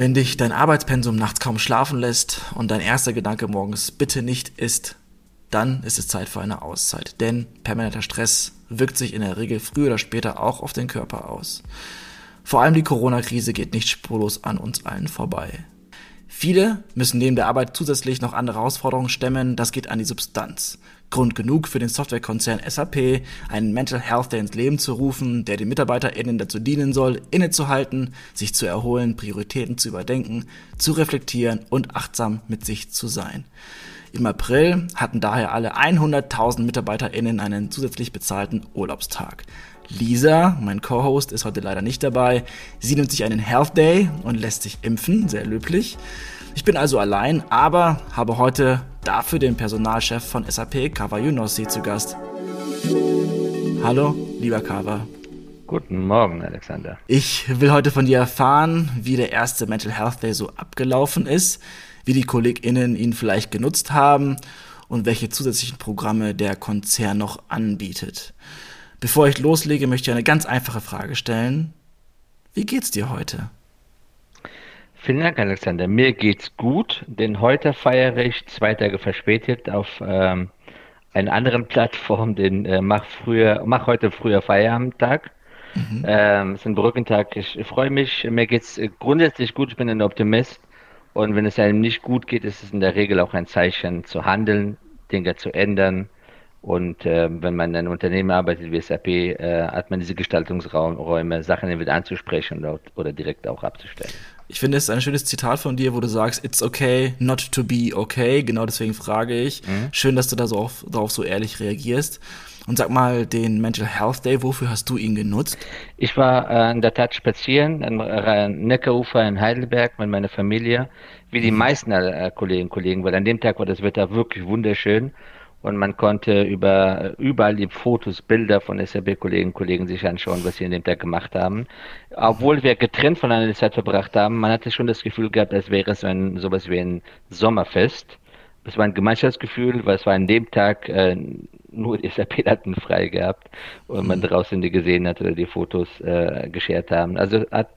Wenn dich dein Arbeitspensum nachts kaum schlafen lässt und dein erster Gedanke morgens bitte nicht ist, dann ist es Zeit für eine Auszeit. Denn permanenter Stress wirkt sich in der Regel früher oder später auch auf den Körper aus. Vor allem die Corona-Krise geht nicht spurlos an uns allen vorbei. Viele müssen neben der Arbeit zusätzlich noch andere Herausforderungen stemmen, das geht an die Substanz. Grund genug für den Softwarekonzern SAP, einen Mental Health Day ins Leben zu rufen, der den MitarbeiterInnen dazu dienen soll, innezuhalten, sich zu erholen, Prioritäten zu überdenken, zu reflektieren und achtsam mit sich zu sein. Im April hatten daher alle 100.000 MitarbeiterInnen einen zusätzlich bezahlten Urlaubstag. Lisa, mein Co-Host, ist heute leider nicht dabei. Sie nimmt sich einen Health Day und lässt sich impfen, sehr löblich. Ich bin also allein, aber habe heute dafür den Personalchef von SAP, Kava Yunossi, zu Gast. Hallo, lieber Kava. Guten Morgen, Alexander. Ich will heute von dir erfahren, wie der erste Mental Health Day so abgelaufen ist, wie die KollegInnen ihn vielleicht genutzt haben und welche zusätzlichen Programme der Konzern noch anbietet. Bevor ich loslege, möchte ich eine ganz einfache Frage stellen. Wie geht's dir heute? Vielen Dank, Alexander. Mir geht's gut, denn heute feiere ich zwei Tage verspätet auf ähm, einer anderen Plattform den äh, Mach früher, Mach heute früher Feierabendtag. Mhm. Ähm, es ist ein Brückentag. Ich, freue mich. Mir geht's äh, grundsätzlich gut. Ich bin ein Optimist. Und wenn es einem nicht gut geht, ist es in der Regel auch ein Zeichen zu handeln, Dinge zu ändern und äh, wenn man in einem Unternehmen arbeitet wie SAP, äh, hat man diese Gestaltungsräume, Sachen entweder anzusprechen oder, oder direkt auch abzustellen. Ich finde, es ist ein schönes Zitat von dir, wo du sagst, it's okay not to be okay. Genau deswegen frage ich. Mhm. Schön, dass du da so auf, darauf so ehrlich reagierst. Und sag mal, den Mental Health Day, wofür hast du ihn genutzt? Ich war äh, in der Tat spazieren am äh, Neckarufer in Heidelberg mit meiner Familie, wie die mhm. meisten äh, Kolleginnen und Kollegen, weil an dem Tag war das Wetter wirklich wunderschön und man konnte über überall die Fotos, Bilder von SAP-Kolleginnen und Kollegen sich anschauen, was sie in dem Tag gemacht haben. Obwohl wir getrennt von einer Zeit verbracht haben, man hatte schon das Gefühl gehabt, als wäre es ein, sowas wie ein Sommerfest. Es war ein Gemeinschaftsgefühl, weil es war an dem Tag äh, nur die SAP hatten frei gehabt und man mhm. draußen die gesehen hat oder die Fotos äh, geschert haben. Also hat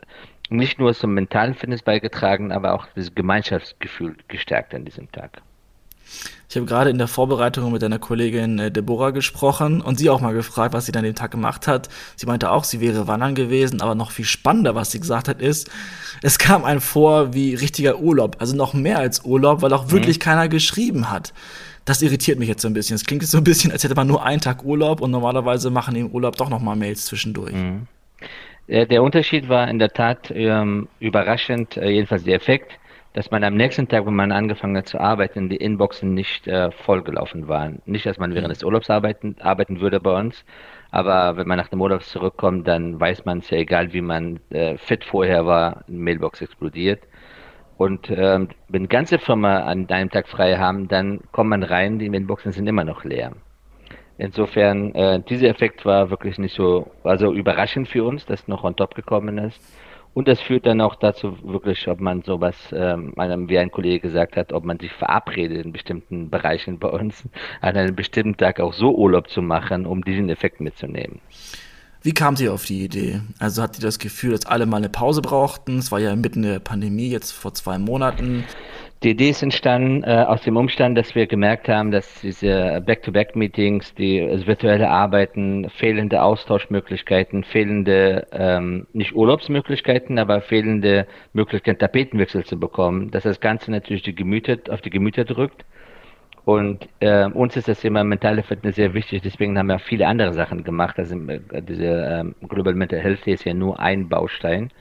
nicht nur zum mentalen Fitness beigetragen, aber auch das Gemeinschaftsgefühl gestärkt an diesem Tag. Ich habe gerade in der Vorbereitung mit deiner Kollegin äh, Deborah gesprochen und sie auch mal gefragt, was sie dann den Tag gemacht hat. Sie meinte auch, sie wäre wandern gewesen, aber noch viel spannender, was sie gesagt hat, ist, es kam einem vor wie richtiger Urlaub, also noch mehr als Urlaub, weil auch mhm. wirklich keiner geschrieben hat. Das irritiert mich jetzt so ein bisschen. Es klingt jetzt so ein bisschen, als hätte man nur einen Tag Urlaub und normalerweise machen im Urlaub doch noch mal Mails zwischendurch. Mhm. Der Unterschied war in der Tat ähm, überraschend, äh, jedenfalls der Effekt dass man am nächsten Tag, wenn man angefangen hat zu arbeiten, die Inboxen nicht äh, vollgelaufen waren. Nicht, dass man während des Urlaubs arbeiten, arbeiten würde bei uns, aber wenn man nach dem Urlaub zurückkommt, dann weiß man es ja, egal wie man äh, fit vorher war, eine Mailbox explodiert. Und ähm, wenn ganze Firma an einem Tag frei haben, dann kommt man rein, die Mailboxen sind immer noch leer. Insofern, äh, dieser Effekt war wirklich nicht so, also überraschend für uns, dass noch on top gekommen ist. Und das führt dann auch dazu wirklich, ob man sowas, ähm, wie ein Kollege gesagt hat, ob man sich verabredet in bestimmten Bereichen bei uns, an einem bestimmten Tag auch so Urlaub zu machen, um diesen Effekt mitzunehmen. Wie kam sie auf die Idee? Also hat sie das Gefühl, dass alle mal eine Pause brauchten? Es war ja mitten in der Pandemie, jetzt vor zwei Monaten. Die Idee ist entstanden äh, aus dem Umstand, dass wir gemerkt haben, dass diese Back-to-Back-Meetings, die das virtuelle Arbeiten, fehlende Austauschmöglichkeiten, fehlende, ähm, nicht Urlaubsmöglichkeiten, aber fehlende Möglichkeiten, Tapetenwechsel zu bekommen, dass das Ganze natürlich die Gemüter, auf die Gemüter drückt. Und äh, uns ist das Thema mentale Fitness sehr wichtig, deswegen haben wir viele andere Sachen gemacht. Also äh, diese ähm, Global Mental Health ist ja nur ein Baustein.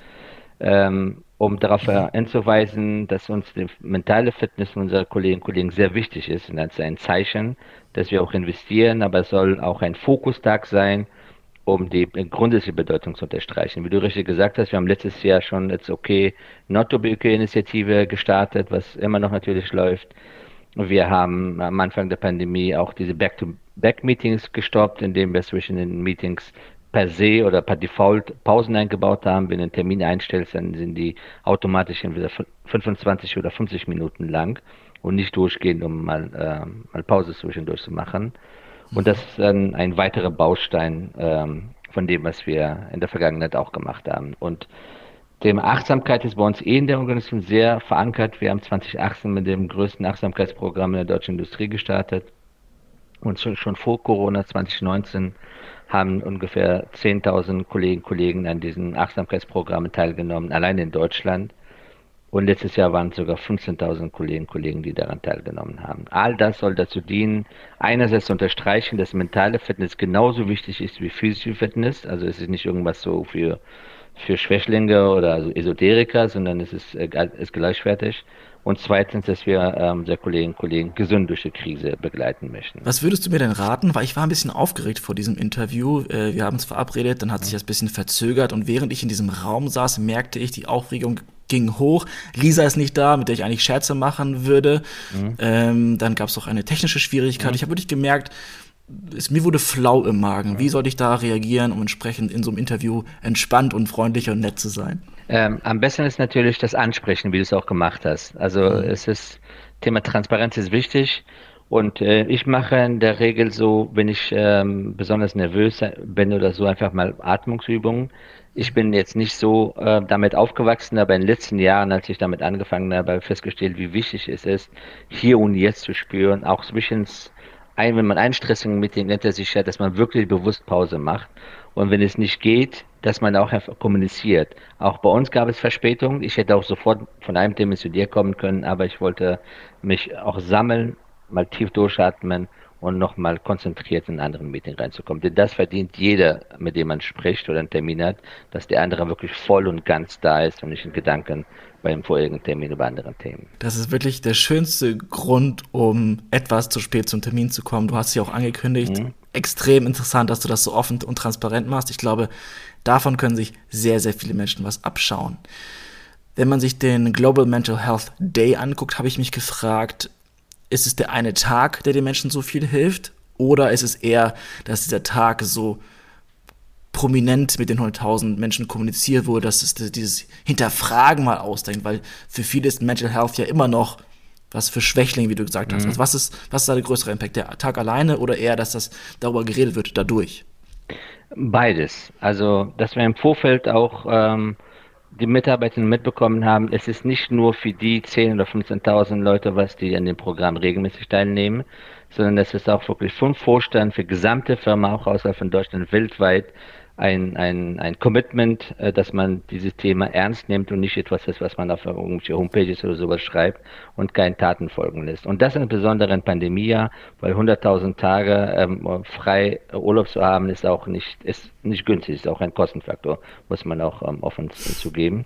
Ähm, um darauf hinzuweisen, dass uns die mentale Fitness unserer Kolleginnen und Kollegen sehr wichtig ist. Und ist ein Zeichen, dass wir auch investieren, aber es soll auch ein Fokustag sein, um die grundsätzliche Bedeutung zu unterstreichen. Wie du richtig gesagt hast, wir haben letztes Jahr schon jetzt okay Not to be okay Initiative gestartet, was immer noch natürlich läuft. Wir haben am Anfang der Pandemie auch diese Back-to-Back-Meetings gestoppt, indem wir zwischen den Meetings per se oder per Default Pausen eingebaut haben. Wenn du einen Termin einstellst, dann sind die automatisch entweder 25 oder 50 Minuten lang und nicht durchgehend, um mal, äh, mal Pause zwischendurch zu machen. Und das ist dann ein weiterer Baustein ähm, von dem, was wir in der Vergangenheit auch gemacht haben. Und Thema Achtsamkeit ist bei uns eh in der Organisation sehr verankert. Wir haben 2018 mit dem größten Achtsamkeitsprogramm in der deutschen Industrie gestartet. Und schon, vor Corona 2019 haben ungefähr 10.000 Kolleginnen und Kollegen an diesen Achtsamkeitsprogrammen teilgenommen, allein in Deutschland. Und letztes Jahr waren es sogar 15.000 Kolleginnen und Kollegen, die daran teilgenommen haben. All das soll dazu dienen, einerseits zu unterstreichen, dass mentale Fitness genauso wichtig ist wie physische Fitness. Also es ist nicht irgendwas so für für Schwächlinge oder also Esoteriker, sondern es ist, äh, ist gleichwertig. Und zweitens, dass wir ähm, unsere Kolleginnen und Kollegen gesund durch die Krise begleiten möchten. Was würdest du mir denn raten? Weil ich war ein bisschen aufgeregt vor diesem Interview. Äh, wir haben uns verabredet, dann hat sich das ein bisschen verzögert und während ich in diesem Raum saß, merkte ich, die Aufregung ging hoch. Lisa ist nicht da, mit der ich eigentlich Scherze machen würde. Mhm. Ähm, dann gab es auch eine technische Schwierigkeit. Mhm. Ich habe wirklich gemerkt, es, mir wurde flau im Magen. Wie soll ich da reagieren, um entsprechend in so einem Interview entspannt und freundlich und nett zu sein? Ähm, am besten ist natürlich das Ansprechen, wie du es auch gemacht hast. Also mhm. es ist Thema Transparenz ist wichtig. Und äh, ich mache in der Regel so, wenn ich ähm, besonders nervös bin oder so, einfach mal Atmungsübungen. Ich bin jetzt nicht so äh, damit aufgewachsen, aber in den letzten Jahren, als ich damit angefangen habe, habe ich festgestellt, wie wichtig es ist, hier und jetzt zu spüren, auch zwischen ein, wenn man ein stressigen Meeting hinter sich hat, dass man wirklich bewusst Pause macht. Und wenn es nicht geht, dass man auch kommuniziert. Auch bei uns gab es Verspätungen. Ich hätte auch sofort von einem Thema zu dir kommen können, aber ich wollte mich auch sammeln, mal tief durchatmen und nochmal konzentriert in einen anderen Meeting reinzukommen. Denn das verdient jeder, mit dem man spricht oder einen Termin hat, dass der andere wirklich voll und ganz da ist und nicht in Gedanken beim vorherigen Termin über andere Themen. Das ist wirklich der schönste Grund, um etwas zu spät zum Termin zu kommen. Du hast ja auch angekündigt. Mhm. Extrem interessant, dass du das so offen und transparent machst. Ich glaube, davon können sich sehr, sehr viele Menschen was abschauen. Wenn man sich den Global Mental Health Day anguckt, habe ich mich gefragt, ist es der eine Tag, der den Menschen so viel hilft? Oder ist es eher, dass dieser Tag so prominent mit den 100.000 Menschen kommuniziert wurde, dass es dieses Hinterfragen mal ausdenkt, weil für viele ist Mental Health ja immer noch was für Schwächlinge, wie du gesagt hast. Mhm. Also was ist, was ist da der größere Impact? Der Tag alleine oder eher, dass das darüber geredet wird dadurch? Beides. Also, dass wir im Vorfeld auch ähm, die Mitarbeiter mitbekommen haben, es ist nicht nur für die 10.000 oder 15.000 Leute, was die an dem Programm regelmäßig teilnehmen, sondern es ist auch wirklich vom Vorstand für gesamte Firma, auch außerhalb von Deutschland, weltweit, ein, ein, ein Commitment, äh, dass man dieses Thema ernst nimmt und nicht etwas ist, was man auf irgendwelche Homepages oder sowas schreibt und keinen Taten folgen lässt. Und das insbesondere in Pandemiejahr, weil 100.000 Tage ähm, frei Urlaub zu haben, ist auch nicht, ist nicht günstig, ist auch ein Kostenfaktor, muss man auch ähm, offen zugeben.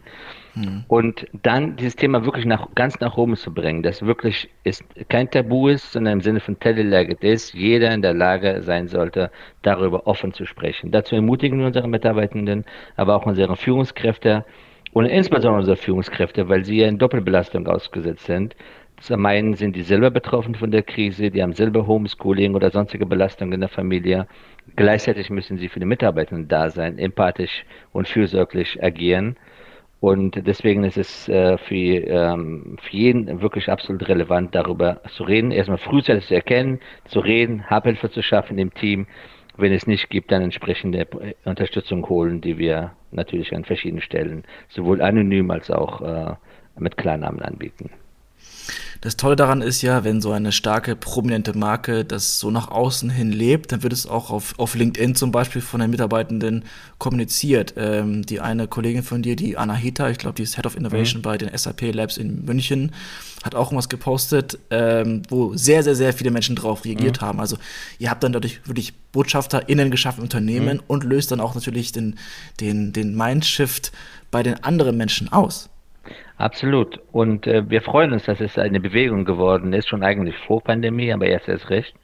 Mhm. Und dann dieses Thema wirklich nach, ganz nach oben zu bringen, das wirklich ist kein Tabu ist, sondern im Sinne von Telelegit ist, jeder in der Lage sein sollte, darüber offen zu sprechen. Dazu ermutigen wir unsere Mitarbeitenden, aber auch unsere Führungskräfte und insbesondere unsere Führungskräfte, weil sie ja in Doppelbelastung ausgesetzt sind. Zum einen sind die selber betroffen von der Krise, die haben selber Homeschooling oder sonstige Belastungen in der Familie. Gleichzeitig müssen sie für die Mitarbeitenden da sein, empathisch und fürsorglich agieren. Und deswegen ist es äh, für, ähm, für jeden wirklich absolut relevant, darüber zu reden, erstmal frühzeitig zu erkennen, zu reden, Abhilfe zu schaffen im Team. Wenn es nicht gibt, dann entsprechende Unterstützung holen, die wir natürlich an verschiedenen Stellen sowohl anonym als auch äh, mit Klarnamen anbieten. Das Tolle daran ist ja, wenn so eine starke, prominente Marke das so nach außen hin lebt, dann wird es auch auf, auf LinkedIn zum Beispiel von den Mitarbeitenden kommuniziert. Ähm, die eine Kollegin von dir, die Anahita, ich glaube, die ist Head of Innovation mhm. bei den SAP Labs in München, hat auch irgendwas gepostet, ähm, wo sehr, sehr, sehr viele Menschen drauf reagiert mhm. haben. Also ihr habt dann dadurch wirklich BotschafterInnen geschaffen, Unternehmen mhm. und löst dann auch natürlich den, den, den Mindshift bei den anderen Menschen aus. Absolut. Und äh, wir freuen uns, dass es eine Bewegung geworden ist, schon eigentlich vor Pandemie, aber jetzt erst recht.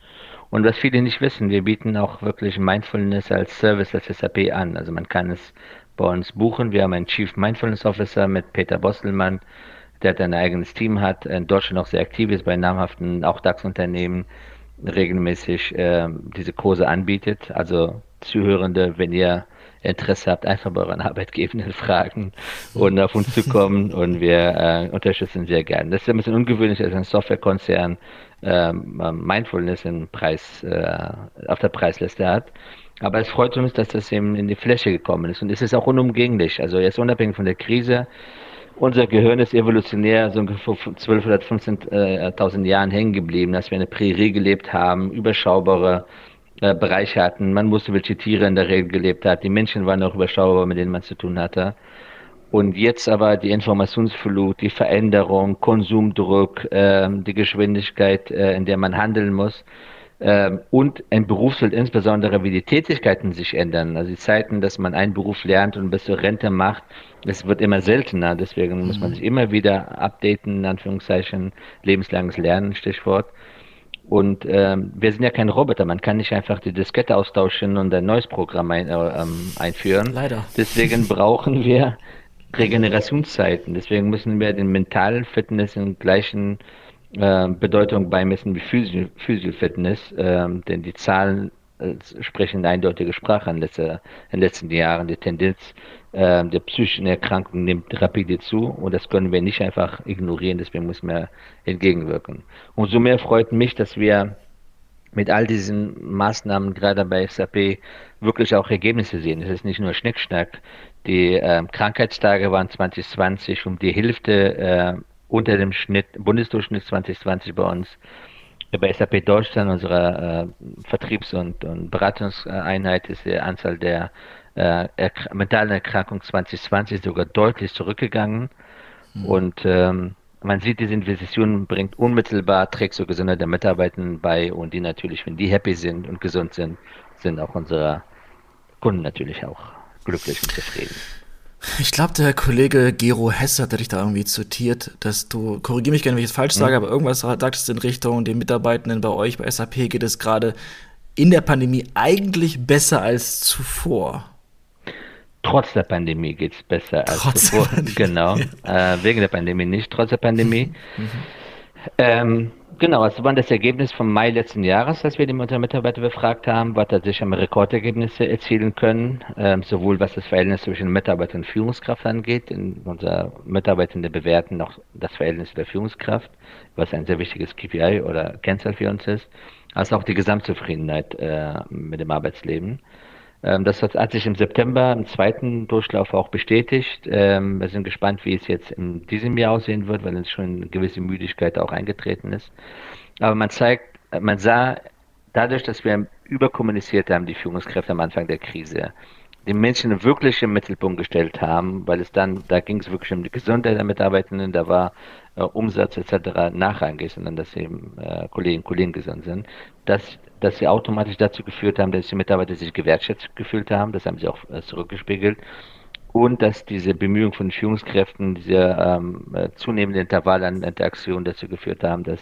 Und was viele nicht wissen, wir bieten auch wirklich Mindfulness als Service als SAP an. Also man kann es bei uns buchen. Wir haben einen Chief Mindfulness Officer mit Peter Bostelmann, der ein eigenes Team hat, in Deutschland auch sehr aktiv ist bei namhaften, auch DAX-Unternehmen, regelmäßig äh, diese Kurse anbietet. Also Zuhörende, wenn ihr Interesse habt, einfach bei euren Arbeitgebenden fragen und auf uns zukommen und wir äh, unterstützen sehr gerne. Das ist ein bisschen ungewöhnlich, dass ein Softwarekonzern ähm, Mindfulness in Preis, äh, auf der Preisliste hat. Aber es freut uns, dass das eben in die Fläche gekommen ist. Und es ist auch unumgänglich. Also jetzt unabhängig von der Krise. Unser Gehirn ist evolutionär so ungefähr vor 12.000 oder 15.000 Jahren hängen geblieben, dass wir in der Prärie gelebt haben, überschaubare äh, Bereiche hatten. Man wusste, welche Tiere in der Regel gelebt hat. Die Menschen waren auch überschaubar, mit denen man zu tun hatte. Und jetzt aber die Informationsflut, die Veränderung, Konsumdruck, äh, die Geschwindigkeit, äh, in der man handeln muss äh, und ein Berufsfeld insbesondere, wie die Tätigkeiten sich ändern. Also die Zeiten, dass man einen Beruf lernt und bis zur Rente macht, das wird immer seltener. Deswegen muss man mhm. sich immer wieder updaten, in Anführungszeichen, lebenslanges Lernen, Stichwort. Und ähm, wir sind ja kein Roboter, man kann nicht einfach die Diskette austauschen und ein neues Programm ein, äh, ähm, einführen. Leider. Deswegen brauchen wir Regenerationszeiten. Deswegen müssen wir den mentalen Fitness in gleichen äh, Bedeutung beimessen wie Physio, Physio Fitness, äh, denn die Zahlen äh, sprechen eine eindeutige Sprache in, letzter, in den letzten Jahren. Die Tendenz äh, der psychischen Erkrankung nimmt rapide zu und das können wir nicht einfach ignorieren, deswegen müssen wir entgegenwirken. Umso mehr freut mich, dass wir mit all diesen Maßnahmen gerade bei SAP wirklich auch Ergebnisse sehen. Es ist nicht nur Schnickschnack. Die äh, Krankheitstage waren 2020 um die Hälfte äh, unter dem Schnitt, Bundesdurchschnitt 2020 bei uns. Bei SAP Deutschland, unserer äh, Vertriebs- und, und, Beratungseinheit, ist die Anzahl der äh, mentalen Erkrankungen 2020 sogar deutlich zurückgegangen. Mhm. Und ähm, man sieht, diese Investition bringt unmittelbar, trägt zur Gesundheit der Mitarbeitenden bei und die natürlich, wenn die happy sind und gesund sind, sind auch unsere Kunden natürlich auch glücklich und zufrieden. Ich glaube, der Kollege Gero Hess hatte dich da irgendwie zitiert, dass du, korrigiere mich gerne, wenn ich es falsch sage, mhm. aber irgendwas sagtest in Richtung, den Mitarbeitenden bei euch bei SAP geht es gerade in der Pandemie eigentlich besser als zuvor. Trotz der Pandemie geht es besser als trotz zuvor. Genau. Ja. Äh, wegen der Pandemie nicht, trotz der Pandemie. Mhm. Ähm, genau, es war das Ergebnis vom Mai letzten Jahres, als wir die Mitarbeiter befragt haben, was tatsächlich haben Rekordergebnisse erzielen können, ähm, sowohl was das Verhältnis zwischen Mitarbeiter und Führungskraft angeht. In unserer Mitarbeitende bewerten noch das Verhältnis der Führungskraft, was ein sehr wichtiges KPI oder Kennzahl für uns ist, als auch die Gesamtzufriedenheit äh, mit dem Arbeitsleben. Ähm, das hat sich im September im zweiten Durchlauf auch bestätigt. Ähm, wir sind gespannt, wie es jetzt in diesem Jahr aussehen wird, weil es schon eine gewisse Müdigkeit auch eingetreten ist. Aber man zeigt, man sah dadurch, dass wir überkommuniziert haben, die Führungskräfte am Anfang der Krise, die Menschen wirklich im Mittelpunkt gestellt haben, weil es dann, da ging es wirklich um die Gesundheit der Mitarbeitenden, da war äh, Umsatz etc. nachrangig, sondern dass eben äh, Kolleginnen und Kollegen gesund sind, dass, dass sie automatisch dazu geführt haben, dass die Mitarbeiter sich gewertschätzt gefühlt haben, das haben sie auch äh, zurückgespiegelt und dass diese Bemühungen von Führungskräften, diese ähm, äh, zunehmende Intervall an Interaktion dazu geführt haben, dass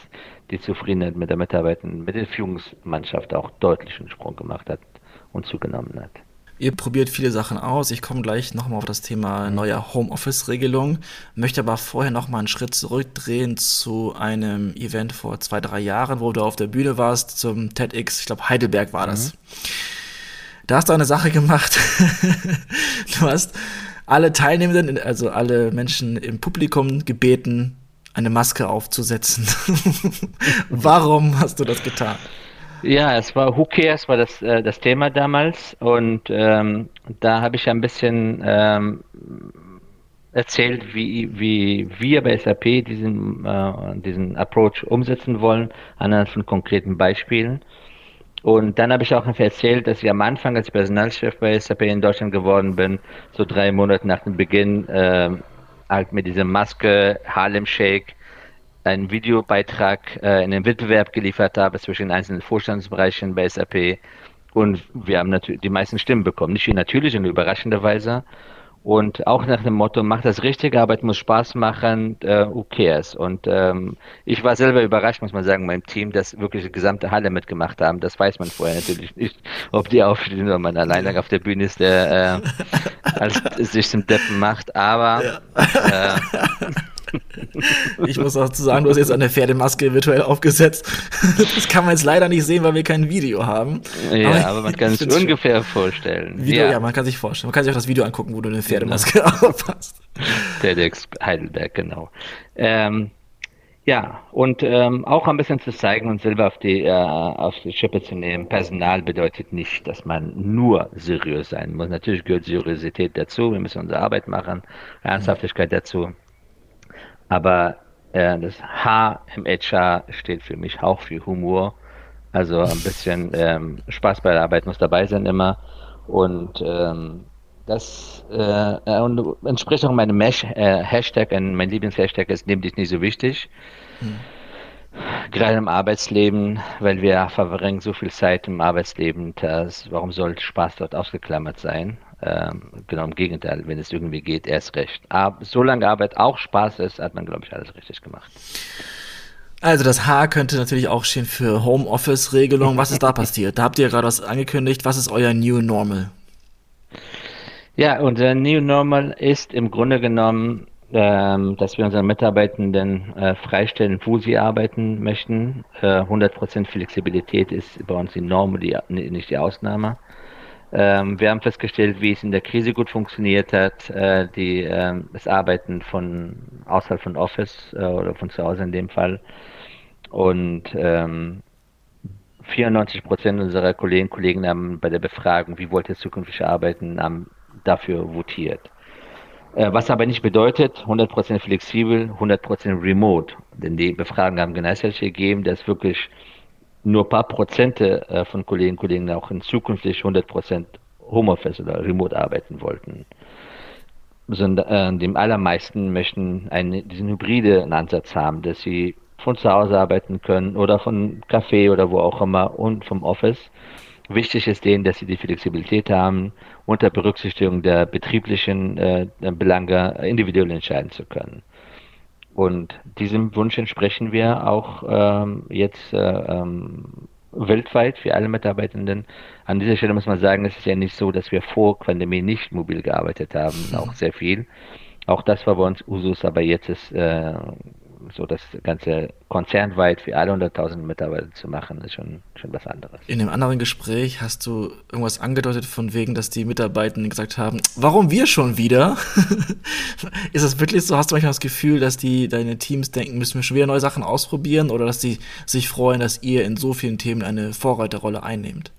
die Zufriedenheit mit der Mitarbeiterin, mit der Führungsmannschaft auch deutlich einen Sprung gemacht hat und zugenommen hat. Ihr probiert viele Sachen aus. Ich komme gleich nochmal auf das Thema neuer Homeoffice-Regelung, möchte aber vorher nochmal einen Schritt zurückdrehen zu einem Event vor zwei, drei Jahren, wo du auf der Bühne warst zum TEDx, ich glaube Heidelberg war das. Mhm. Da hast du eine Sache gemacht. du hast alle Teilnehmenden, also alle Menschen im Publikum gebeten, eine Maske aufzusetzen. Warum hast du das getan? Ja, es war Who Cares war das, äh, das Thema damals und ähm, da habe ich ein bisschen ähm, erzählt, wie, wie wir bei SAP diesen, äh, diesen Approach umsetzen wollen, anhand von konkreten Beispielen. Und dann habe ich auch erzählt, dass ich am Anfang als Personalchef bei SAP in Deutschland geworden bin, so drei Monate nach dem Beginn, äh, halt mit dieser Maske, Harlem Shake, einen Videobeitrag äh, in den Wettbewerb geliefert habe zwischen einzelnen Vorstandsbereichen bei SAP. Und wir haben natürlich die meisten Stimmen bekommen. Nicht wie natürlich und überraschenderweise. Und auch nach dem Motto, macht das richtige Arbeit, muss Spaß machen, äh, who cares? Und ähm, ich war selber überrascht, muss man sagen, meinem Team, dass wirklich die gesamte Halle mitgemacht haben. Das weiß man vorher natürlich nicht, ob die aufstehen oder man alleine auf der Bühne ist, der äh, als, sich zum Deppen macht. Aber ja. äh, ich muss auch zu sagen, du hast jetzt eine Pferdemaske virtuell aufgesetzt. Das kann man jetzt leider nicht sehen, weil wir kein Video haben. Ja, aber, aber man kann es ungefähr schön. vorstellen. Video, ja. ja. man kann sich vorstellen. Man kann sich auch das Video angucken, wo du eine Pferdemaske genau. aufhast. TEDx Heidelberg, genau. Ähm, Ja, und ähm, auch ein bisschen zu zeigen und selber auf die, äh, auf die Schippe zu nehmen. Personal bedeutet nicht, dass man nur seriös sein muss. Natürlich gehört Seriosität dazu. Wir müssen unsere Arbeit machen, Ernsthaftigkeit dazu. Aber äh, das H im HR steht für mich auch für Humor. Also ein bisschen ähm, Spaß bei der Arbeit muss dabei sein immer. Und ähm, das äh, und entspricht auch meinem Mesh, äh, Hashtag, mein Lieblingshashtag ist, nimm dich nicht so wichtig. Hm. Gerade im Arbeitsleben, weil wir verbringen so viel Zeit im Arbeitsleben, dass, warum soll Spaß dort ausgeklammert sein? Ähm, genau im Gegenteil, wenn es irgendwie geht, erst recht. Aber solange Arbeit auch Spaß ist, hat man, glaube ich, alles richtig gemacht. Also das H könnte natürlich auch stehen für Homeoffice-Regelung. Was ist da passiert? Da habt ihr gerade was angekündigt. Was ist euer New Normal? Ja, unser New Normal ist im Grunde genommen, ähm, dass wir unseren Mitarbeitenden äh, freistellen, wo sie arbeiten möchten. Äh, 100% Flexibilität ist bei uns die Norm, die, nicht die Ausnahme. Ähm, wir haben festgestellt, wie es in der Krise gut funktioniert hat, äh, die, äh, das Arbeiten von außerhalb von Office äh, oder von zu Hause in dem Fall. Und ähm, 94% unserer Kolleginnen und Kollegen haben bei der Befragung, wie wollt ihr zukünftig arbeiten, haben dafür votiert. Äh, was aber nicht bedeutet, 100% flexibel, 100% remote. Denn die Befragungen haben genau gegeben, dass wirklich nur ein paar Prozente äh, von Kolleginnen und Kollegen auch in zukünftig 100% Homeoffice oder remote arbeiten wollten. Sondern äh, die allermeisten möchten einen, diesen hybriden Ansatz haben, dass sie von zu Hause arbeiten können oder von Café oder wo auch immer und vom Office Wichtig ist denen, dass sie die Flexibilität haben, unter Berücksichtigung der betrieblichen äh, Belange individuell entscheiden zu können. Und diesem Wunsch entsprechen wir auch ähm, jetzt äh, ähm, weltweit für alle Mitarbeitenden. An dieser Stelle muss man sagen, es ist ja nicht so, dass wir vor Pandemie nicht mobil gearbeitet haben, auch sehr viel. Auch das war bei uns Usus, aber jetzt ist äh, so das ganze konzernweit für alle 100.000 Mitarbeiter zu machen, ist schon, schon was anderes. In einem anderen Gespräch hast du irgendwas angedeutet von wegen, dass die Mitarbeitenden gesagt haben, warum wir schon wieder? ist das wirklich so? Hast du manchmal das Gefühl, dass die deine Teams denken, müssen wir schon wieder neue Sachen ausprobieren oder dass sie sich freuen, dass ihr in so vielen Themen eine Vorreiterrolle einnehmt?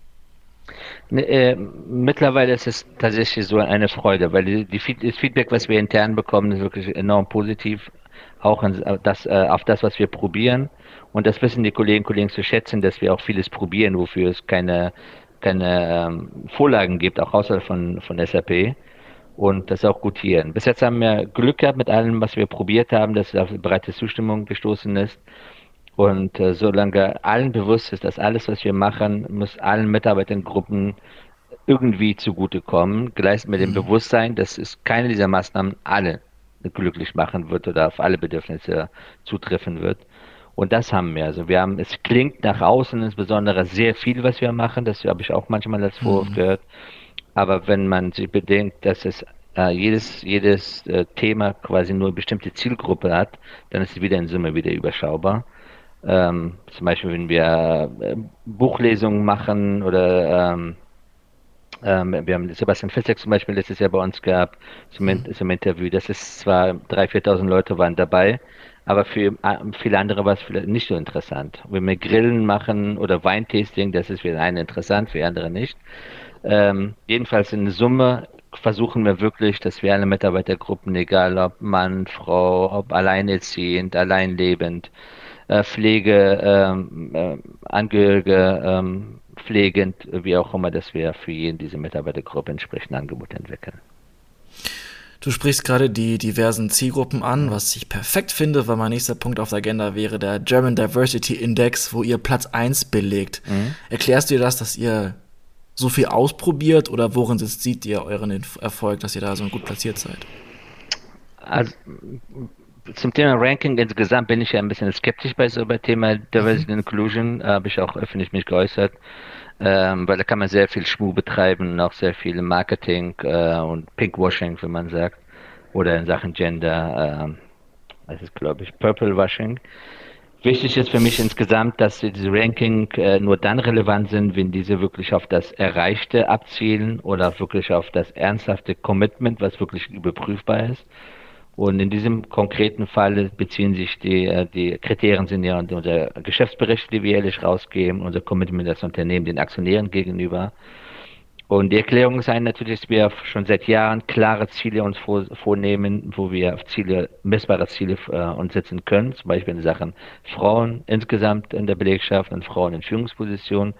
Ne, äh, mittlerweile ist es tatsächlich so eine Freude, weil die, die, das Feedback, was wir intern bekommen, ist wirklich enorm positiv auch an das, äh, auf das, was wir probieren. Und das wissen die Kolleginnen und Kollegen zu schätzen, dass wir auch vieles probieren, wofür es keine, keine ähm, Vorlagen gibt, auch außerhalb von, von SAP. Und das auch gutieren. Bis jetzt haben wir Glück gehabt mit allem, was wir probiert haben, dass es auf breite Zustimmung gestoßen ist. Und äh, solange allen bewusst ist, dass alles, was wir machen, muss allen Mitarbeitergruppen irgendwie zugutekommen, gleich mit dem mhm. Bewusstsein, dass es keine dieser Maßnahmen alle glücklich machen wird oder auf alle Bedürfnisse zutreffen wird. Und das haben wir. Also wir haben, es klingt nach außen insbesondere sehr viel, was wir machen. Das habe ich auch manchmal als Vorwurf mhm. gehört. Aber wenn man sich bedenkt, dass es äh, jedes, jedes äh, Thema quasi nur eine bestimmte Zielgruppe hat, dann ist es wieder in Summe wieder überschaubar. Ähm, zum Beispiel, wenn wir äh, Buchlesungen machen oder ähm, ähm, wir haben Sebastian Fitzek zum Beispiel letztes Jahr bei uns gehabt, zum, mhm. zum Interview. Das ist zwar 3.000, 4.000 Leute waren dabei, aber für äh, viele andere war es vielleicht nicht so interessant. Wenn wir Grillen machen oder Weintasting, das ist für einen interessant, für andere nicht. Ähm, jedenfalls in Summe versuchen wir wirklich, dass wir alle Mitarbeitergruppen, egal ob Mann, Frau, ob alleinerziehend, alleinlebend, äh, Pflege, ähm, äh, Angehörige, ähm, pflegend, wie auch immer, dass wir für jeden diese Mitarbeitergruppe entsprechend Angebote entwickeln. Du sprichst gerade die diversen Zielgruppen an, was ich perfekt finde, weil mein nächster Punkt auf der Agenda wäre der German Diversity Index, wo ihr Platz 1 belegt. Mhm. Erklärst du dir das, dass ihr so viel ausprobiert oder worin sieht ihr euren Erfolg, dass ihr da so gut platziert seid? Also, zum Thema Ranking insgesamt bin ich ja ein bisschen skeptisch bei so bei Thema Diversity mhm. Inclusion, habe ich auch öffentlich mich geäußert ähm, weil da kann man sehr viel Schmuh betreiben, auch sehr viel Marketing äh, und Pinkwashing, wie man sagt, oder in Sachen Gender, äh, das ist glaube ich Purple Washing. Wichtig ist für mich insgesamt, dass diese Ranking äh, nur dann relevant sind, wenn diese wirklich auf das Erreichte abzielen oder wirklich auf das ernsthafte Commitment, was wirklich überprüfbar ist. Und in diesem konkreten Fall beziehen sich die, äh, die Kriterien sind ja unser Geschäftsbericht, die wir jährlich rausgeben, unser Commitment als Unternehmen den Aktionären gegenüber. Und die Erklärung sei natürlich, dass wir schon seit Jahren klare Ziele uns vor, vornehmen, wo wir Ziele, messbare Ziele äh, uns setzen können. Zum Beispiel in Sachen Frauen insgesamt in der Belegschaft und Frauen in Führungspositionen.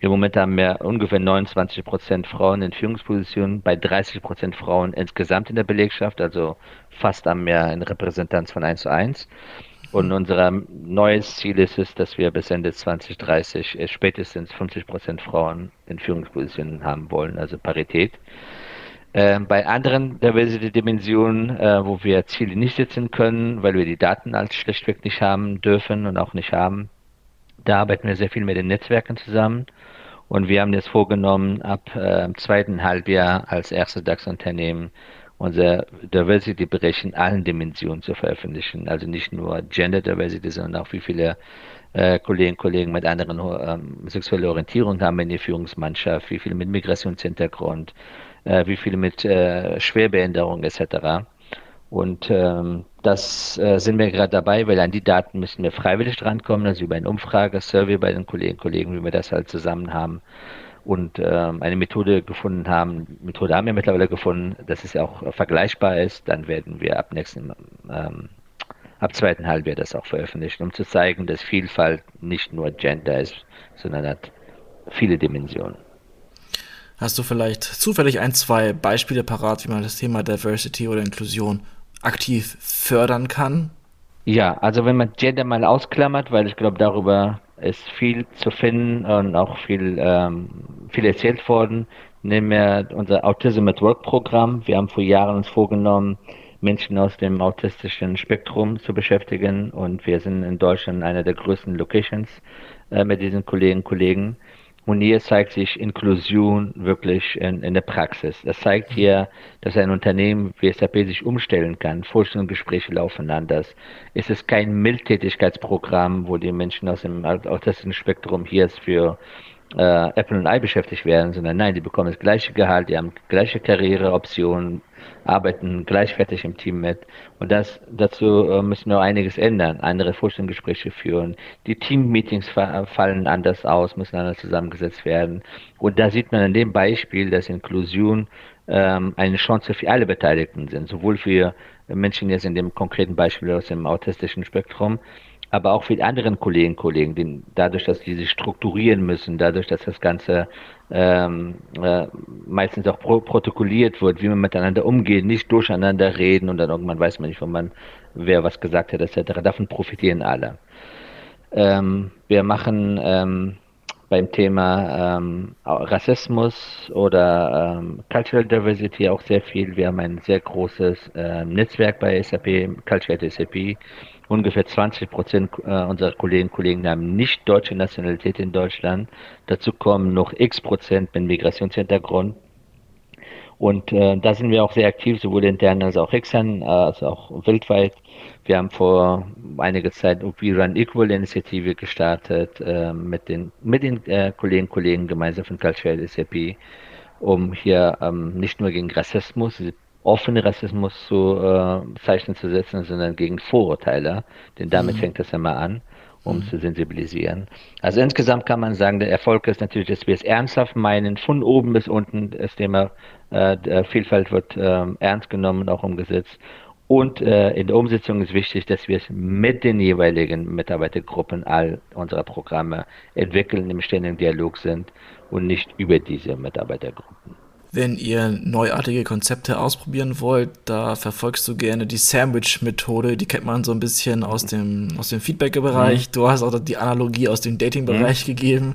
Im Moment haben wir ungefähr 29 Prozent Frauen in Führungspositionen, bei 30 Prozent Frauen insgesamt in der Belegschaft, also fast haben wir eine Repräsentanz von 1 zu 1. Und unser neues Ziel ist es, dass wir bis Ende 2030 äh, spätestens 50 Prozent Frauen in Führungspositionen haben wollen, also Parität. Äh, bei anderen Diversity-Dimensionen, äh, wo wir Ziele nicht setzen können, weil wir die Daten als schlechtweg nicht haben dürfen und auch nicht haben, da arbeiten wir sehr viel mit den Netzwerken zusammen. Und wir haben jetzt vorgenommen, ab äh, zweiten Halbjahr als erstes DAX-Unternehmen unser Diversity-Bericht in allen Dimensionen zu veröffentlichen. Also nicht nur Gender Diversity, sondern auch wie viele äh, Kolleginnen und Kollegen mit anderen ähm, sexueller Orientierung haben in der Führungsmannschaft, wie viele mit Migrationshintergrund, äh, wie viele mit äh, Schwerbehinderung etc. Und ähm, das äh, sind wir gerade dabei, weil an die Daten müssen wir freiwillig drankommen, also über eine Umfrage, Survey bei den Kolleginnen und Kollegen, wie wir das halt zusammen haben und ähm, eine Methode gefunden haben. Methode haben wir mittlerweile gefunden, dass es auch vergleichbar ist. Dann werden wir ab nächsten ähm, ab zweiten Halbjahr das auch veröffentlichen, um zu zeigen, dass Vielfalt nicht nur Gender ist, sondern hat viele Dimensionen. Hast du vielleicht zufällig ein, zwei Beispiele parat, wie man das Thema Diversity oder Inklusion aktiv fördern kann? Ja, also wenn man Gender mal ausklammert, weil ich glaube, darüber ist viel zu finden und auch viel, ähm, viel erzählt worden. Nehmen wir unser Autism at Work Programm. Wir haben vor Jahren uns vorgenommen, Menschen aus dem autistischen Spektrum zu beschäftigen und wir sind in Deutschland einer der größten Locations äh, mit diesen Kolleginnen und Kollegen. Und hier zeigt sich Inklusion wirklich in, in der Praxis. Das zeigt hier, dass ein Unternehmen wie SAP sich umstellen kann. Vorstellungsgespräche laufen anders. Es ist kein Mildtätigkeitsprogramm, wo die Menschen aus dem autistischen Spektrum hier für äh, Apple und I beschäftigt werden, sondern nein, die bekommen das gleiche Gehalt, die haben gleiche Karriereoptionen, arbeiten gleichwertig im Team mit. Und das, dazu äh, müssen wir einiges ändern, andere Vorstellungsgespräche führen. Die Team-Meetings fallen anders aus, müssen anders zusammengesetzt werden. Und da sieht man an dem Beispiel, dass Inklusion ähm, eine Chance für alle Beteiligten sind, sowohl für Menschen jetzt in dem konkreten Beispiel aus dem autistischen Spektrum, aber auch für die anderen Kolleginnen und Kollegen, die, dadurch, dass die sich strukturieren müssen, dadurch, dass das Ganze ähm, äh, meistens auch pro protokolliert wird, wie man miteinander umgeht, nicht durcheinander reden und dann irgendwann weiß man nicht, wo man, wer was gesagt hat, etc. Davon profitieren alle. Ähm, wir machen ähm, beim Thema ähm, Rassismus oder ähm, Cultural Diversity auch sehr viel. Wir haben ein sehr großes äh, Netzwerk bei SAP, Cultural SAP, Ungefähr 20 Prozent äh, unserer Kolleginnen und Kollegen haben nicht deutsche Nationalität in Deutschland. Dazu kommen noch x Prozent mit Migrationshintergrund. Und äh, da sind wir auch sehr aktiv, sowohl intern als auch extern, äh, als auch weltweit. Wir haben vor einiger Zeit We Run Equal Initiative gestartet äh, mit den, mit den äh, Kolleginnen und Kollegen gemeinsam von Cultural SAP, um hier ähm, nicht nur gegen Rassismus, offenen Rassismus zu äh, Zeichen zu setzen, sondern gegen Vorurteile, denn damit mhm. fängt das immer an, um mhm. zu sensibilisieren. Also insgesamt kann man sagen, der Erfolg ist natürlich, dass wir es ernsthaft meinen, von oben bis unten das Thema äh, Vielfalt wird äh, ernst genommen und auch umgesetzt. Und äh, in der Umsetzung ist wichtig, dass wir es mit den jeweiligen Mitarbeitergruppen all unserer Programme entwickeln, im ständigen Dialog sind und nicht über diese Mitarbeitergruppen. Wenn ihr neuartige Konzepte ausprobieren wollt, da verfolgst du gerne die Sandwich-Methode. Die kennt man so ein bisschen aus dem, aus dem Feedback-Bereich. Mhm. Du hast auch die Analogie aus dem Dating-Bereich mhm. gegeben.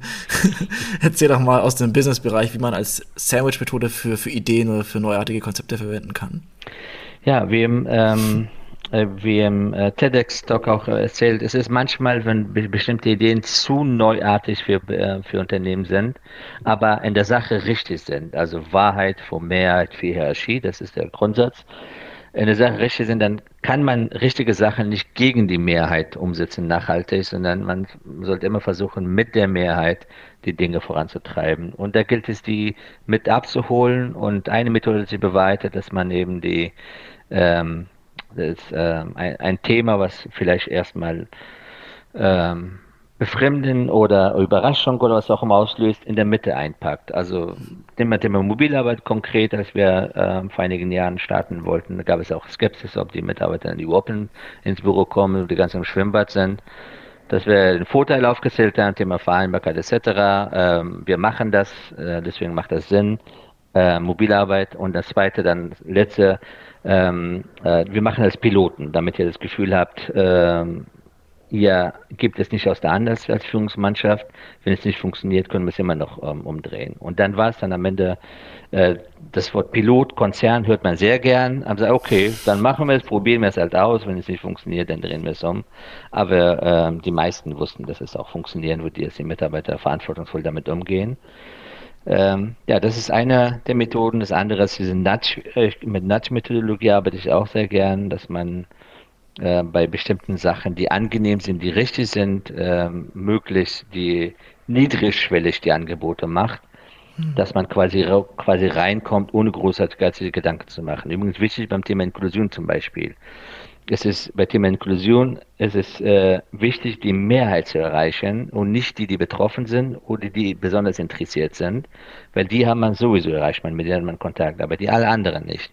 Erzähl doch mal aus dem Business-Bereich, wie man als Sandwich-Methode für, für Ideen oder für neuartige Konzepte verwenden kann. Ja, wir ähm, äh, wie im äh, TEDx-Talk auch erzählt, es ist manchmal, wenn be bestimmte Ideen zu neuartig für, äh, für Unternehmen sind, aber in der Sache richtig sind. Also Wahrheit vor Mehrheit für Hierarchie, das ist der Grundsatz. In der Sache richtig sind, dann kann man richtige Sachen nicht gegen die Mehrheit umsetzen, nachhaltig, sondern man sollte immer versuchen, mit der Mehrheit die Dinge voranzutreiben. Und da gilt es, die mit abzuholen. Und eine Methode, die beweitet, dass man eben die ähm, Das ist ähm, ein, ein, Thema, was vielleicht erstmal ähm, Befremden oder Überraschung oder was auch immer auslöst, in der Mitte einpackt. Also nehmen Thema Mobilarbeit konkret, als wir äh, vor einigen Jahren starten wollten, da gab es auch Skepsis, ob die Mitarbeiter in die Open ins Büro kommen die ganzen im Schwimmbad sind. Dass wir den Vorteil aufgezählt haben, Thema Vereinbarkeit etc. Ähm, wir machen das, äh, deswegen macht das Sinn. Äh, Mobilarbeit und das zweite, dann letzte, ähm, äh, wir machen das Piloten, damit ihr das Gefühl habt, ähm, ihr gebt es nicht aus der Hand als, Führungsmannschaft. Wenn es nicht funktioniert, können wir es immer noch ähm, umdrehen. Und dann war es dann am Ende, äh, das Wort Pilot, Konzern hört man sehr gern. Haben gesagt, okay, dann machen wir es, probieren wir es halt aus. Wenn es nicht funktioniert, dann drehen wir es um. Aber äh, die meisten wussten, dass es auch funktionieren würde, dass die Mitarbeiter verantwortungsvoll damit umgehen. Ähm, ja, das ist eine der Methoden. Das andere ist diese Nudge, äh, mit Nudge-Methodologie arbeite ich auch sehr gern, dass man äh, bei bestimmten Sachen, die angenehm sind, die richtig sind, äh, möglichst die niedrigschwellig die Angebote macht, hm. dass man quasi, quasi reinkommt, ohne großartige Gedanken zu machen. Übrigens wichtig beim Thema Inklusion zum Beispiel. Es ist bei Thema Inklusion es ist äh, wichtig, die Mehrheit zu erreichen und nicht die, die betroffen sind oder die besonders interessiert sind, weil die haben man sowieso erreicht, man mit denen man Kontakt, aber die alle anderen nicht.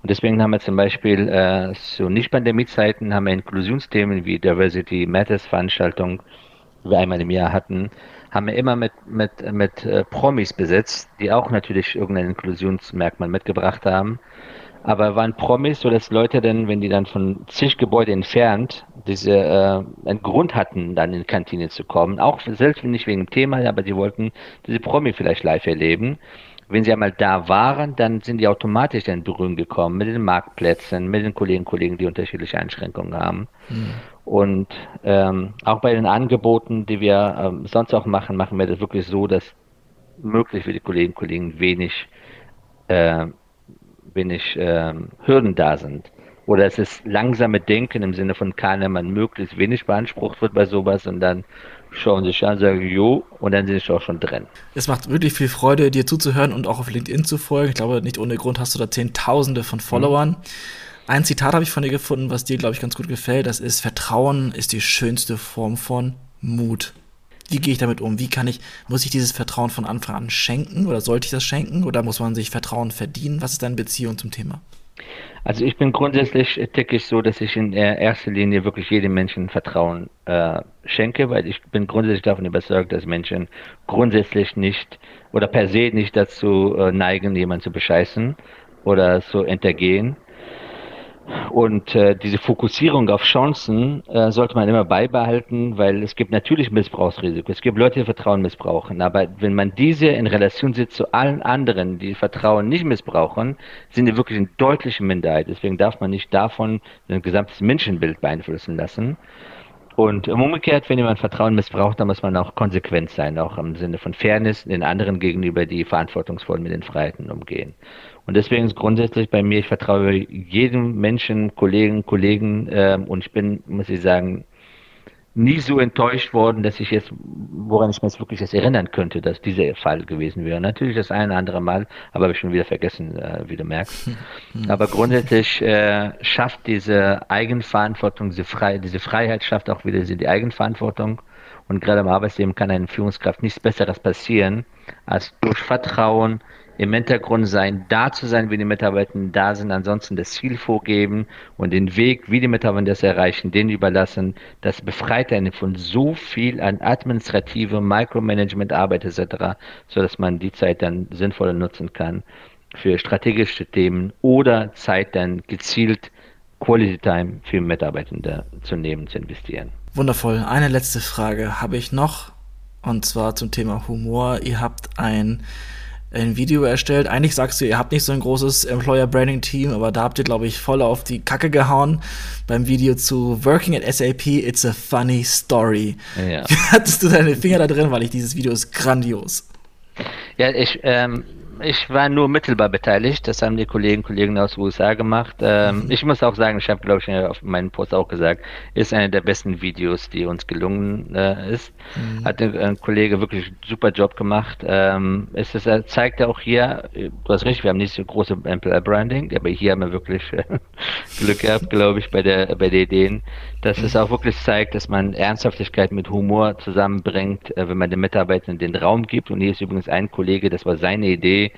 Und deswegen haben wir zum Beispiel äh, so Nicht-Pandemie-Zeiten haben wir Inklusionsthemen wie Diversity Matters Veranstaltung, die wir einmal im Jahr hatten, haben wir immer mit, mit, mit äh, Promis besetzt, die auch natürlich irgendein Inklusionsmerkmal mitgebracht haben. Aber waren Promis, so dass Leute dann, wenn die dann von zig Gebäude entfernt, diese äh, einen Grund hatten, dann in die Kantine zu kommen, auch selbst nicht wegen dem Thema, aber die wollten diese Promi vielleicht live erleben wenn sie einmal da waren, dann sind die automatisch in Berührung gekommen mit den Marktplätzen, mit den Kolleginnen und Kollegen, die unterschiedliche Einschränkungen haben. Mhm. Und ähm, auch bei den Angeboten, die wir ähm, sonst auch machen, machen wir das wirklich so, dass möglichst für die Kolleginnen und Kollegen wenig, äh, wenig äh, Hürden da sind. Oder es ist langsame Denken im Sinne von Kahnemann möglichst wenig beansprucht wird bei sowas und dann schauen sich an, sagen Jo und dann sind sie auch schon drin. Es macht wirklich viel Freude, dir zuzuhören und auch auf LinkedIn zu folgen. Ich glaube, nicht ohne Grund hast du da Zehntausende von Followern. Mhm. Ein Zitat habe ich von dir gefunden, was dir, glaube ich, ganz gut gefällt. Das ist, Vertrauen ist die schönste Form von Mut. Wie gehe ich damit um? Wie kann ich, muss ich dieses Vertrauen von Anfang an schenken oder sollte ich das schenken oder muss man sich Vertrauen verdienen? Was ist deine Beziehung zum Thema? Also ich bin grundsätzlich ticke ich so, dass ich in erster Linie wirklich jedem Menschen Vertrauen äh, schenke, weil ich bin grundsätzlich davon überzeugt, dass Menschen grundsätzlich nicht oder per se nicht dazu äh, neigen, jemanden zu bescheißen oder zu entergehen. Und äh, diese Fokussierung auf Chancen äh, sollte man immer beibehalten, weil es gibt natürlich Missbrauchsrisiko. Es gibt Leute, die Vertrauen missbrauchen. Aber wenn man diese in Relation sieht zu allen anderen, die Vertrauen nicht missbrauchen, sind die wirklich in deutlicher Minderheit. Deswegen darf man nicht davon ein gesamtes Menschenbild beeinflussen lassen. Und umgekehrt, wenn jemand Vertrauen missbraucht, dann muss man auch konsequent sein, auch im Sinne von Fairness den anderen gegenüber, die verantwortungsvoll mit den Freiheiten umgehen. Und deswegen ist grundsätzlich bei mir, ich vertraue jedem Menschen, Kollegen, Kollegen äh, und ich bin, muss ich sagen, nie so enttäuscht worden, dass ich jetzt, woran ich mir jetzt wirklich jetzt erinnern könnte, dass dieser Fall gewesen wäre. Natürlich das eine oder andere Mal, aber habe ich schon wieder vergessen, äh, wie du merkst. aber grundsätzlich äh, schafft diese Eigenverantwortung, diese, Frei diese Freiheit schafft auch wieder die Eigenverantwortung. Und gerade im Arbeitsleben kann einer Führungskraft nichts Besseres passieren, als durch Vertrauen, im Hintergrund sein, da zu sein, wie die Mitarbeiter da sind, ansonsten das Ziel vorgeben und den Weg, wie die Mitarbeiter das erreichen, den überlassen. Das befreit einen von so viel an administrative Micromanagement-Arbeit etc., sodass man die Zeit dann sinnvoller nutzen kann für strategische Themen oder Zeit dann gezielt Quality Time für Mitarbeitende zu nehmen, zu investieren. Wundervoll. Eine letzte Frage habe ich noch und zwar zum Thema Humor. Ihr habt ein ein Video erstellt. Eigentlich sagst du, ihr habt nicht so ein großes Employer Branding Team, aber da habt ihr, glaube ich, voll auf die Kacke gehauen beim Video zu Working at SAP. It's a funny story. Ja. Hattest du deine Finger da drin? Weil ich dieses Video ist grandios. Ja, ich, ähm, ich war nur mittelbar beteiligt. Das haben die Kollegen Kollegen aus den USA gemacht. Ähm, mhm. Ich muss auch sagen, ich habe, glaube ich, auf meinem Post auch gesagt, ist eine der besten Videos, die uns gelungen äh, ist. Mhm. Hat ein, ein, Kollege wirklich einen super Job gemacht. Ähm, es ist, er zeigt ja auch hier, du hast recht, wir haben nicht so große Employer Branding, aber hier haben wir wirklich äh, Glück gehabt, glaube ich, bei der bei den Ideen, dass es auch wirklich zeigt, dass man Ernsthaftigkeit mit Humor zusammenbringt, äh, wenn man den Mitarbeitern den Raum gibt. Und hier ist übrigens ein Kollege, das war seine Idee,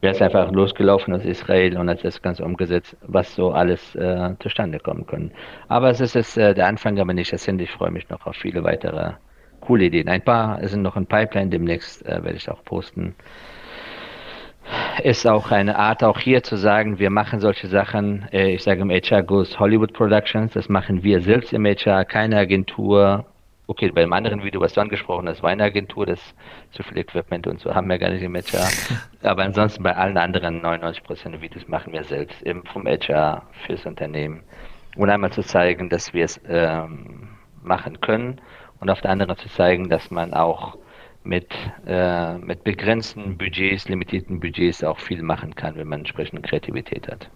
wäre es einfach losgelaufen aus Israel und hat das Ganze umgesetzt, was so alles äh, zustande kommen können. Aber es ist jetzt äh, der Anfang, aber nicht das Ende. Ich freue mich noch auf viele weitere coole Ideen. Ein paar sind noch in Pipeline, demnächst äh, werde ich auch posten. Ist auch eine Art, auch hier zu sagen, wir machen solche Sachen. Äh, ich sage im HR Goes Hollywood Productions, das machen wir selbst im HR, keine Agentur, Okay, bei dem anderen Video, was du angesprochen hast, war eine Agentur, das zu viel Equipment und so haben wir gar nicht im HR. Aber ansonsten bei allen anderen 99 Prozent der Videos machen wir selbst, eben vom HR fürs Unternehmen. Und einmal zu zeigen, dass wir es ähm, machen können und auf der anderen zu zeigen, dass man auch mit, äh, mit begrenzten Budgets, limitierten Budgets auch viel machen kann, wenn man entsprechende Kreativität hat.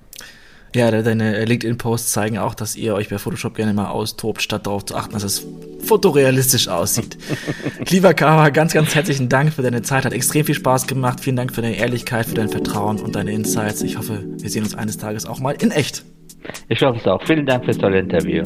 Ja, deine LinkedIn-Posts zeigen auch, dass ihr euch bei Photoshop gerne mal austobt, statt darauf zu achten, dass es fotorealistisch aussieht. Lieber Kawa, ganz, ganz herzlichen Dank für deine Zeit. Hat extrem viel Spaß gemacht. Vielen Dank für deine Ehrlichkeit, für dein Vertrauen und deine Insights. Ich hoffe, wir sehen uns eines Tages auch mal in echt. Ich hoffe es auch. Vielen Dank fürs tolle Interview.